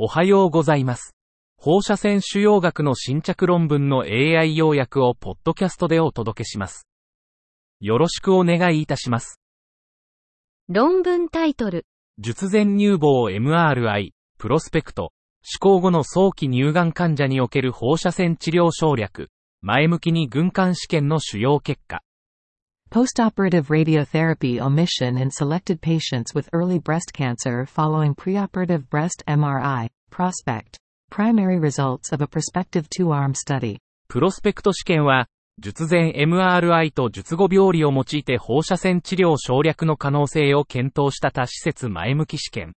おはようございます。放射線腫瘍学の新着論文の AI 要約をポッドキャストでお届けします。よろしくお願いいたします。論文タイトル、術前乳房 MRI、プロスペクト、施行後の早期乳がん患者における放射線治療省略、前向きに軍艦試験の主要結果。Postoperative radiotherapy omission in selected patients with early breast cancer following preoperative breast MRI, prospect. Primary results of a prospective two-arm study. プロスペクト試験は、術前 MRI と術後病理を用いて放射線治療省略の可能性を検討した多施設前向き試験。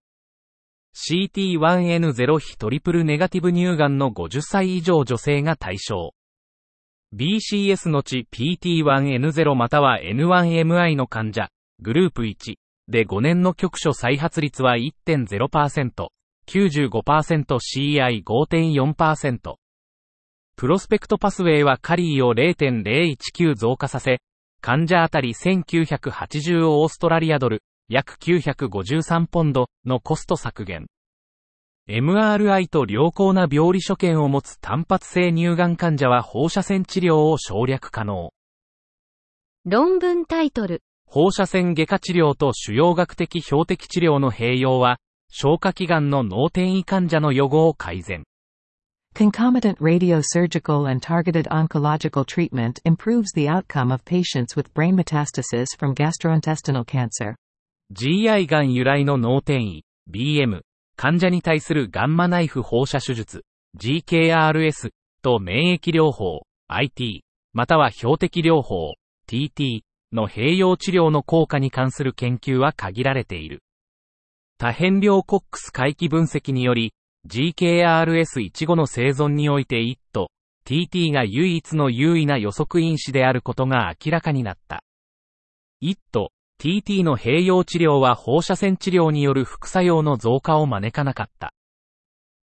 CT1N0 非トリプルネガティブ乳がんの50歳以上女性が対象。BCS のち PT1N0 または N1MI の患者、グループ1で5年の局所再発率は1.0%、95%CI5.4%。プロスペクトパスウェイはカリーを0.019増加させ、患者あたり1980オーストラリアドル、約953ポンドのコスト削減。MRI と良好な病理所見を持つ単発性乳がん患者は放射線治療を省略可能。論文タイトル、放射線外科治療と主要学的標的治療の併用は、消化器官の脳転移患者の予後を改善。Concomitant radiosurgical and targeted oncological treatment improves the outcome of patients with brain metastasis from gastrointestinal cancer. GI がん由来の脳転移、BM、患者に対するガンマナイフ放射手術、GKRS と免疫療法、IT、または標的療法、TT の併用治療の効果に関する研究は限られている。多変量コックス回帰分析により、GKRS1 後の生存において IT、TT が唯一の優位な予測因子であることが明らかになった。IT、TT の併用治療は放射線治療による副作用の増加を招かなかった。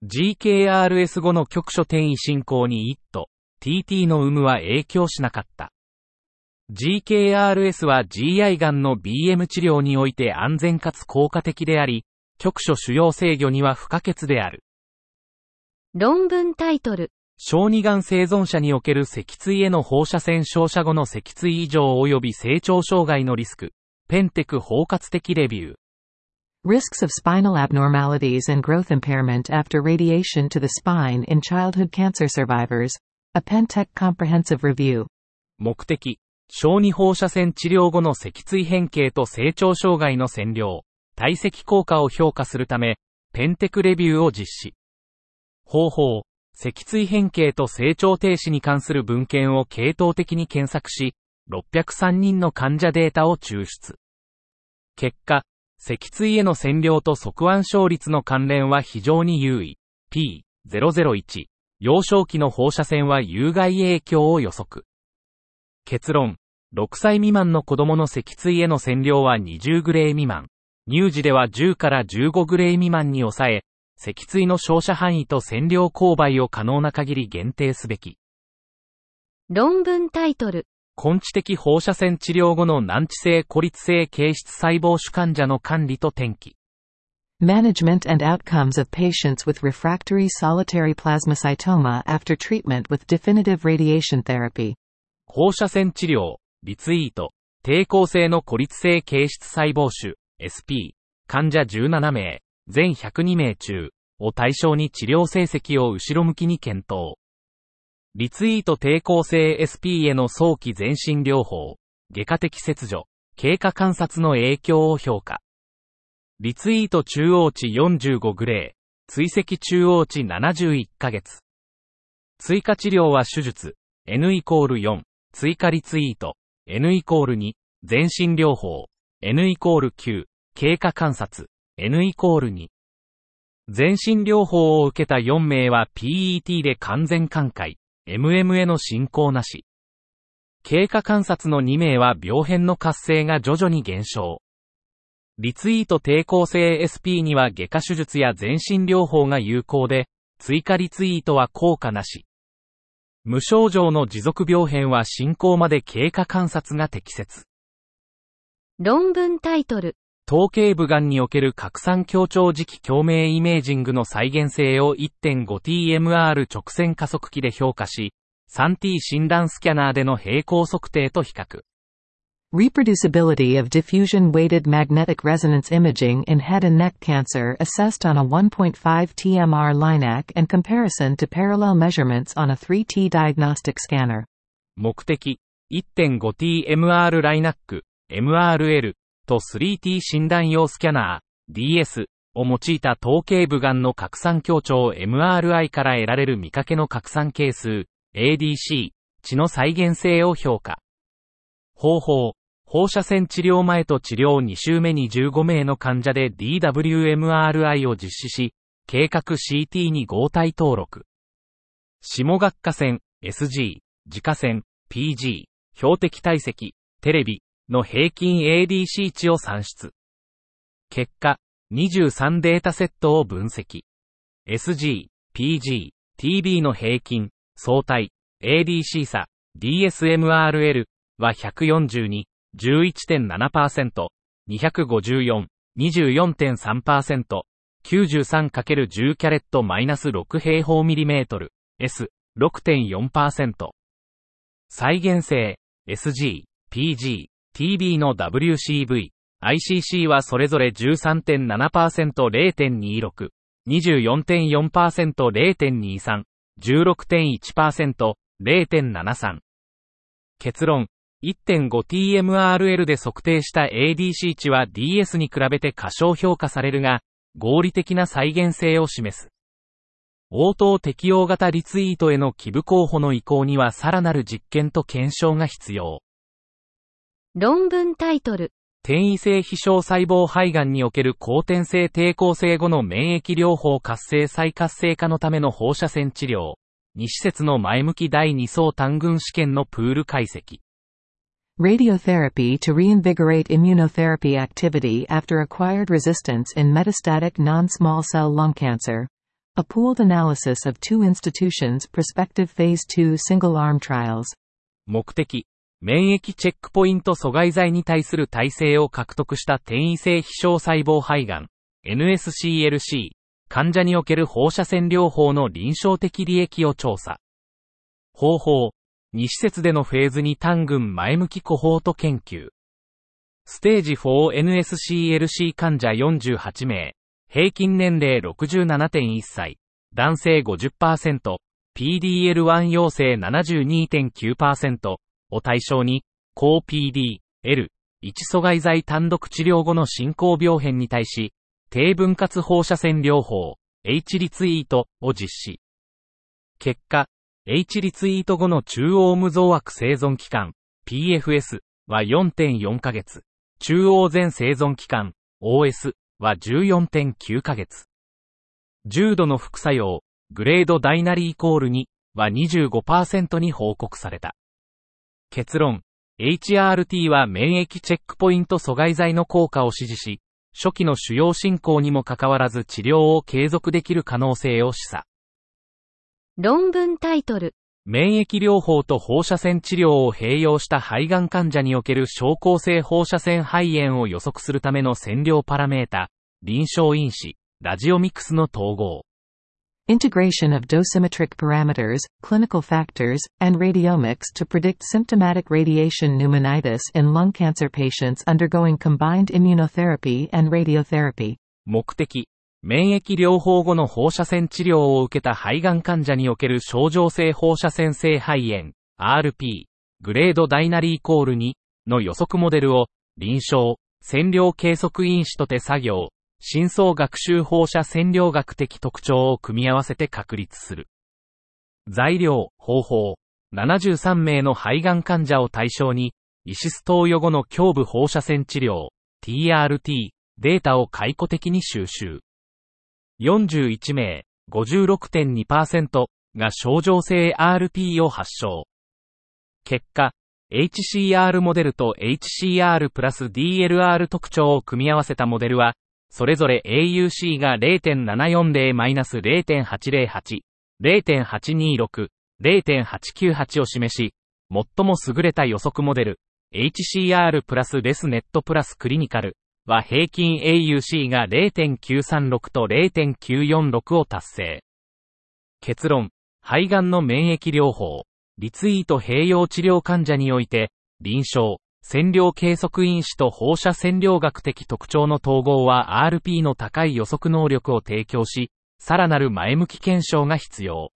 GKRS 後の局所転移進行に IT、TT の有無は影響しなかった。GKRS は GI がんの BM 治療において安全かつ効果的であり、局所主要制御には不可欠である。論文タイトル、小児がん生存者における脊椎への放射線照射後の脊椎異常及び成長障害のリスク、ペンテク包括的レビュー。Risks of spinal abnormalities and growth impairment after radiation to the spine in childhood cancer survivors. A Pentec comprehensive review. 目的、小児放射線治療後の脊椎変形と成長障害の占領、体積効果を評価するため、ペンテクレビューを実施。方法、脊椎変形と成長停止に関する文献を系統的に検索し、603人の患者データを抽出。結果、脊椎への占領と側腕症率の関連は非常に優位。P001。幼少期の放射線は有害影響を予測。結論。6歳未満の子供の脊椎への占領は20グレー未満。乳児では10から15グレー未満に抑え、脊椎の照射範囲と占領勾配を可能な限り限定すべき。論文タイトル、根治的放射線治療後の難治性孤立性形質細胞腫患者の管理と転機。Management and outcomes of patients with refractory solitary plasmacytoma after treatment with definitive radiation therapy. 放射線治療、リツイート、抵抗性の孤立性形質細胞腫、SP、患者17名、全102名中、を対象に治療成績を後ろ向きに検討。リツイート抵抗性 SP への早期全身療法、外科的切除、経過観察の影響を評価。リツイート中央値45グレー、追跡中央値71ヶ月。追加治療は手術、N イコール4、追加リツイート、N イコール2、全身療法、N イコール9、経過観察、N イコール2。全身療法を受けた4名は PET で完全寛解、MM への進行なし。経過観察の2名は病変の活性が徐々に減少。リツイート抵抗性 SP には外科手術や全身療法が有効で、追加リツイートは効果なし。無症状の持続病変は進行まで経過観察が適切。論文タイトル、頭頸部がんにおける拡散強調磁気共鳴イメージングの再現性を 1.5TMR 直線加速器で評価し、3T 診断スキャナーでの平行測定と比較。Reproducibility of diffusion-weighted magnetic resonance imaging in head and neck cancer assessed on a 1.5 TMR LINAC and comparison to parallel measurements on a 3T diagnostic scanner. 目的、1.5TMR ライナック、MRL と 3T 診断用スキャナー、DS を用いた頭頸部がんの拡散強調 MRI から得られる見かけの拡散係数、ADC、血の再現性を評価。方法、放射線治療前と治療2週目に15名の患者で DWMRI を実施し、計画 CT に合体登録。下学科線、SG、自家線、PG、標的体積、テレビの平均 ADC 値を算出。結果、23データセットを分析。SG、PG、TB の平均、相対、ADC 差、DSMRL は142、11.7%、254、24.3%、93×10 キャレットマイナス6平方ミリメートル、S、6.4%。再現性、SG、PG、TB の WCV、ICC はそれぞれ13.7%、0.26、24.4%、0.23、16.1%、0.73。結論、1.5TMRL で測定した ADC 値は DS に比べて過小評価されるが、合理的な再現性を示す。応答適用型リツイートへの寄付候補の移行にはさらなる実験と検証が必要。論文タイトル。転移性非小細胞肺がんにおける後天性抵抗性後の免疫療法活性再活性化のための放射線治療。2施設の前向き第2層単群試験のプール解析。Radiotherapy to reinvigorate immunotherapy activity after acquired resistance in metastatic non-small cell lung cancer. A pooled analysis of two institutions' prospective phase 2 single-arm trials. 目的、免疫チェックポイント阻害剤に対する耐性を獲得した転移性非小細胞肺がん、NSCLC、患者における放射線療法の臨床的利益を調査。方法、2施設でのフェーズに単群前向きコホート研究。ステージ 4NSCLC 患者48名、平均年齢67.1歳、男性50%、PDL1 陽性72.9%を対象に、高 PD、L、1阻害剤単独治療後の進行病変に対し、低分割放射線療法、H リツイートを実施。結果、H リツイート後の中央無増悪生存期間、PFS は4.4ヶ月。中央全生存期間、OS は14.9ヶ月。重度の副作用、グレードダイナリーイコール2は25%に報告された。結論、HRT は免疫チェックポイント阻害剤の効果を支持し、初期の主要進行にもかかわらず治療を継続できる可能性を示唆。論文タイトル。免疫療法と放射線治療を併用した肺がん患者における症候性放射線肺炎を予測するための線量パラメータ、臨床因子、ラジオミクスの統合。Integration of dosimetric parameters, clinical factors, and radiomics to predict symptomatic radiation pneumonitis in lung cancer patients undergoing combined immunotherapy and radiotherapy. 目的、免疫療法後の放射線治療を受けた肺がん患者における症状性放射線性肺炎、RP、グレードダイナリーイコール2の予測モデルを、臨床、線量計測因子と手作業、深層学習放射線量学的特徴を組み合わせて確立する。材料、方法、73名の肺がん患者を対象に、イシス投与後の胸部放射線治療、TRT、データを解雇的に収集。41名、56.2%が症状性 RP を発症。結果、HCR モデルと HCR プラス DLR 特徴を組み合わせたモデルは、それぞれ AUC が0.740-0.808、0.826、0.898を示し、最も優れた予測モデル、HCR プラスレスネットプラスクリニカルは平均 AUC が0.936と0.946を達成。結論、肺がんの免疫療法、リツイート併用治療患者において、臨床、線量計測因子と放射線量学的特徴の統合は RP の高い予測能力を提供し、さらなる前向き検証が必要。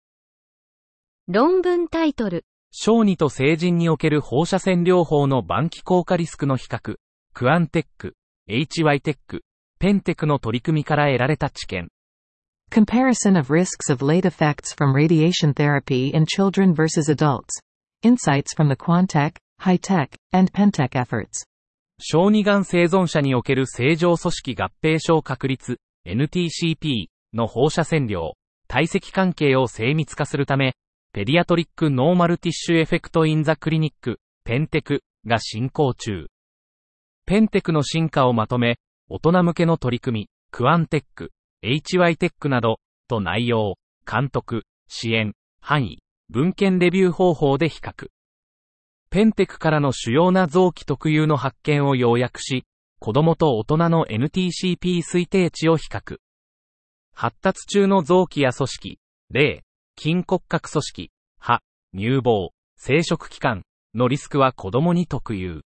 論文タイトル。小児と成人における放射線療法の晩期効果リスクの比較、クアンテック、HY テック、ペンテクの取り組みから得られた知見。Comparison of risks of late effects from radiation therapy in children versus adults. Insights from the Quantech, High-Tech, and Pentech efforts. 小児がん生存者における正常組織合併症確率、NTCP の放射線量、体積関係を精密化するため、 Pediatric Normal Tissue Effects in the Clinic、 PENTEC が進行中。 PENTEC の進化をまとめ、大人向けの取り組み、 QUANTEC、HY テックなど、と内容、監督、支援、範囲、文献レビュー方法で比較。 PENTEC からの主要な臓器特有の発見を要約し、子供と大人の NTCP 推定値を比較。発達中の臓器や組織、例、筋骨格組織、歯、乳房、生殖器官のリスクは子供に特有。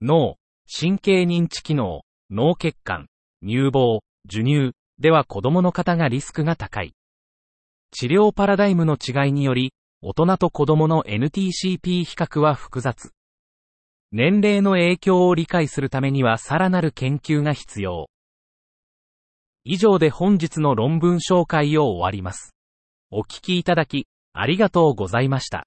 脳、神経認知機能、脳血管、乳房、授乳では子供の方がリスクが高い。治療パラダイムの違いにより、大人と子供の NTCP 比較は複雑。年齢の影響を理解するためにはさらなる研究が必要。以上で本日の論文紹介を終わります。お聞きいただき、ありがとうございました。